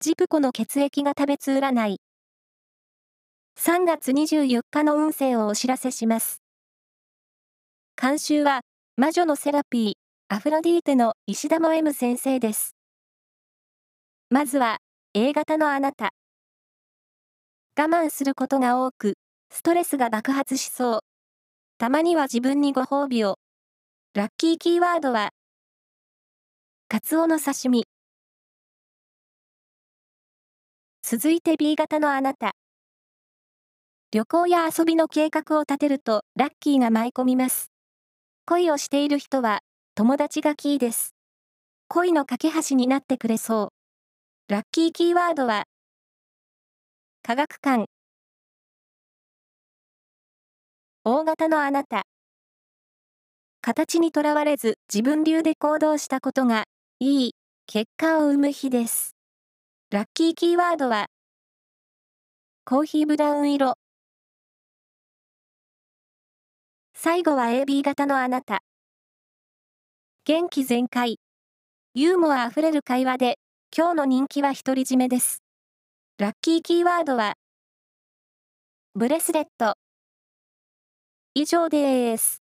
ジプコの血液が食べつ占い。3月24日の運勢をお知らせします。監修は、魔女のセラピー、アフロディーテの石田も M 先生です。まずは、A 型のあなた。我慢することが多く、ストレスが爆発しそう。たまには自分にご褒美を。ラッキーキーワードは、カツオの刺身。続いて B 型のあなた。旅行や遊びの計画を立てるとラッキーが舞い込みます。恋をしている人は友達がキーです。恋の架け橋になってくれそう。ラッキーキーワードは科学館。大型のあなた。形にとらわれず自分流で行動したことがいい結果を生む日です。ラッキーキーワードは、コーヒーブラウン色。最後は AB 型のあなた。元気全開。ユーモアあふれる会話で、今日の人気は独り占めです。ラッキーキーワードは、ブレスレット。以上です。